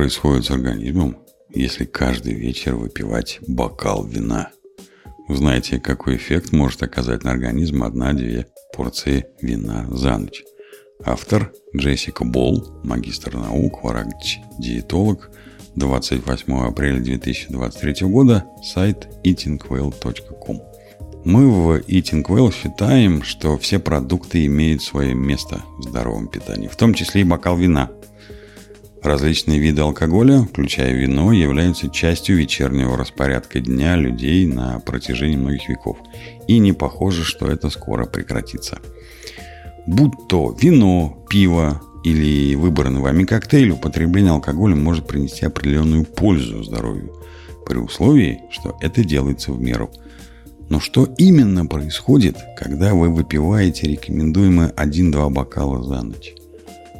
происходит с организмом, если каждый вечер выпивать бокал вина? Узнаете, какой эффект может оказать на организм одна-две порции вина за ночь. Автор Джессика Болл, магистр наук, врач-диетолог, 28 апреля 2023 года, сайт eatingwell.com. Мы в Eating Well считаем, что все продукты имеют свое место в здоровом питании, в том числе и бокал вина. Различные виды алкоголя, включая вино, являются частью вечернего распорядка дня людей на протяжении многих веков. И не похоже, что это скоро прекратится. Будь то вино, пиво или выбранный вами коктейль, употребление алкоголя может принести определенную пользу здоровью, при условии, что это делается в меру – но что именно происходит, когда вы выпиваете рекомендуемые 1-2 бокала за ночь?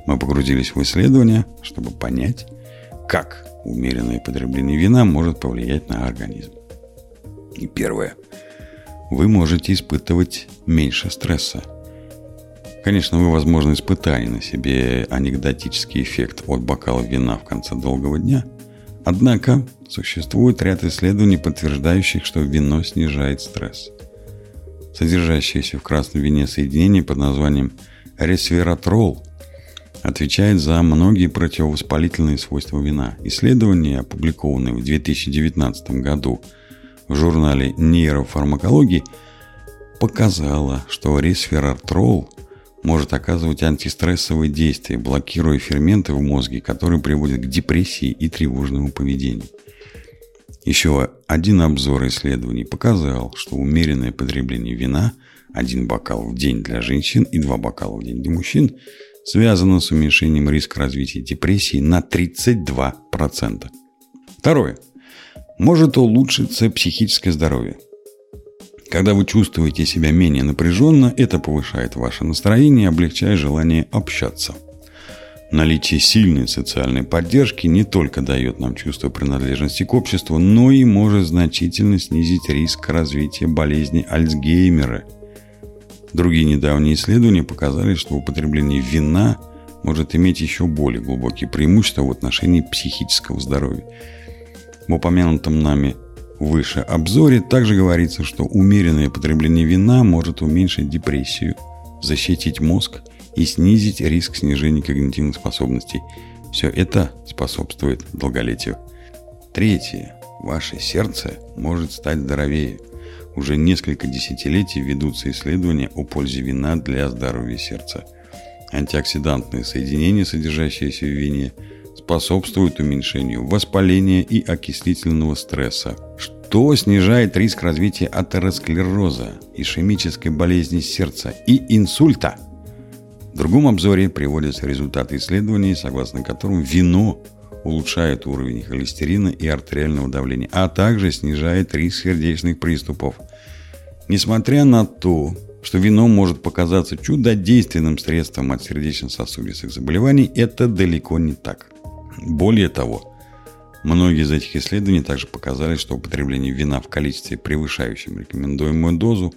Мы погрузились в исследование, чтобы понять, как умеренное потребление вина может повлиять на организм. И первое. Вы можете испытывать меньше стресса. Конечно, вы, возможно, испытали на себе анекдотический эффект от бокала вина в конце долгого дня – Однако существует ряд исследований, подтверждающих, что вино снижает стресс. Содержащееся в красном вине соединение под названием ресвератрол отвечает за многие противовоспалительные свойства вина. Исследование, опубликованное в 2019 году в журнале нейрофармакологии, показало, что ресвератрол может оказывать антистрессовые действия, блокируя ферменты в мозге, которые приводят к депрессии и тревожному поведению. Еще один обзор исследований показал, что умеренное потребление вина, один бокал в день для женщин и два бокала в день для мужчин, связано с уменьшением риска развития депрессии на 32%. Второе. Может улучшиться психическое здоровье – когда вы чувствуете себя менее напряженно, это повышает ваше настроение и облегчает желание общаться. Наличие сильной социальной поддержки не только дает нам чувство принадлежности к обществу, но и может значительно снизить риск развития болезни Альцгеймера. Другие недавние исследования показали, что употребление вина может иметь еще более глубокие преимущества в отношении психического здоровья. В упомянутом нами выше обзоре также говорится, что умеренное потребление вина может уменьшить депрессию, защитить мозг и снизить риск снижения когнитивных способностей. Все это способствует долголетию. Третье. Ваше сердце может стать здоровее. Уже несколько десятилетий ведутся исследования о пользе вина для здоровья сердца. Антиоксидантные соединения, содержащиеся в вине – способствует уменьшению воспаления и окислительного стресса, что снижает риск развития атеросклероза, ишемической болезни сердца и инсульта. В другом обзоре приводятся результаты исследований, согласно которым вино улучшает уровень холестерина и артериального давления, а также снижает риск сердечных приступов. Несмотря на то, что вино может показаться чудодейственным средством от сердечно-сосудистых заболеваний, это далеко не так. Более того, многие из этих исследований также показали, что употребление вина в количестве, превышающем рекомендуемую дозу,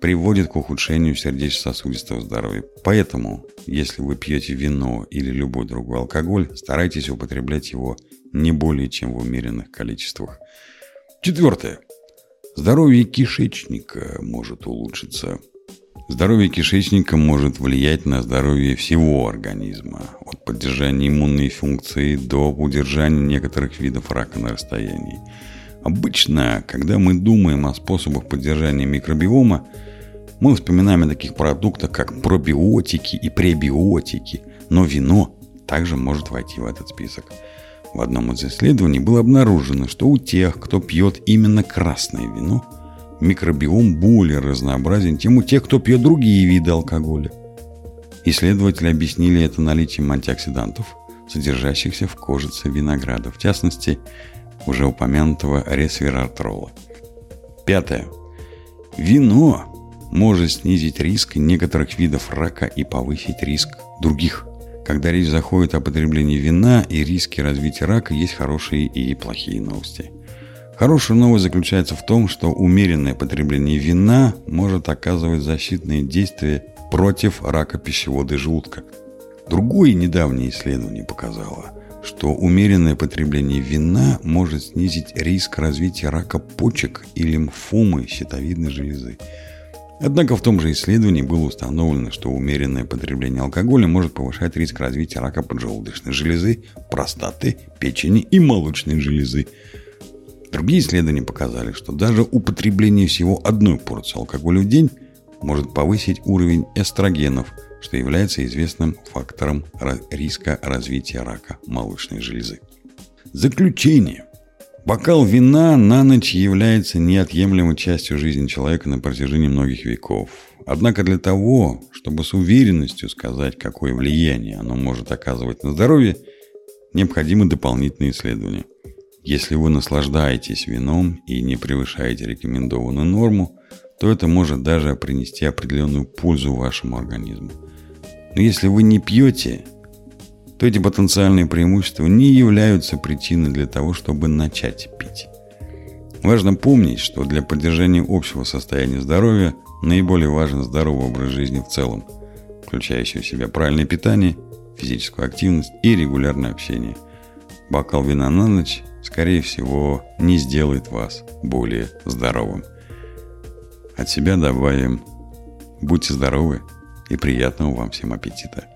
приводит к ухудшению сердечно-сосудистого здоровья. Поэтому, если вы пьете вино или любой другой алкоголь, старайтесь употреблять его не более чем в умеренных количествах. Четвертое. Здоровье кишечника может улучшиться. Здоровье кишечника может влиять на здоровье всего организма, от поддержания иммунной функции до удержания некоторых видов рака на расстоянии. Обычно, когда мы думаем о способах поддержания микробиома, мы вспоминаем о таких продуктах, как пробиотики и пребиотики, но вино также может войти в этот список. В одном из исследований было обнаружено, что у тех, кто пьет именно красное вино – микробиом более разнообразен, чем у тех, кто пьет другие виды алкоголя. Исследователи объяснили это наличием антиоксидантов, содержащихся в кожице винограда, в частности, уже упомянутого ресвератрола. Пятое. Вино может снизить риск некоторых видов рака и повысить риск других. Когда речь заходит о потреблении вина и риске развития рака, есть хорошие и плохие новости – Хорошая новость заключается в том, что умеренное потребление вина может оказывать защитные действия против рака пищевода и желудка. Другое недавнее исследование показало, что умеренное потребление вина может снизить риск развития рака почек и лимфомы щитовидной железы. Однако в том же исследовании было установлено, что умеренное потребление алкоголя может повышать риск развития рака поджелудочной железы, простаты, печени и молочной железы. Другие исследования показали, что даже употребление всего одной порции алкоголя в день может повысить уровень эстрогенов, что является известным фактором риска развития рака молочной железы. Заключение. Бокал вина на ночь является неотъемлемой частью жизни человека на протяжении многих веков. Однако для того, чтобы с уверенностью сказать, какое влияние оно может оказывать на здоровье, необходимы дополнительные исследования. Если вы наслаждаетесь вином и не превышаете рекомендованную норму, то это может даже принести определенную пользу вашему организму. Но если вы не пьете то эти потенциальные преимущества не являются причиной для того, чтобы начать пить. Важно помнить, что для поддержания общего состояния здоровья наиболее важен здоровый образ жизни в целом, включающий в себя правильное питание, физическую активность и регулярное общение. Бокал вина на ночь, скорее всего, не сделает вас более здоровым. От себя добавим «Будьте здоровы и приятного вам всем аппетита!»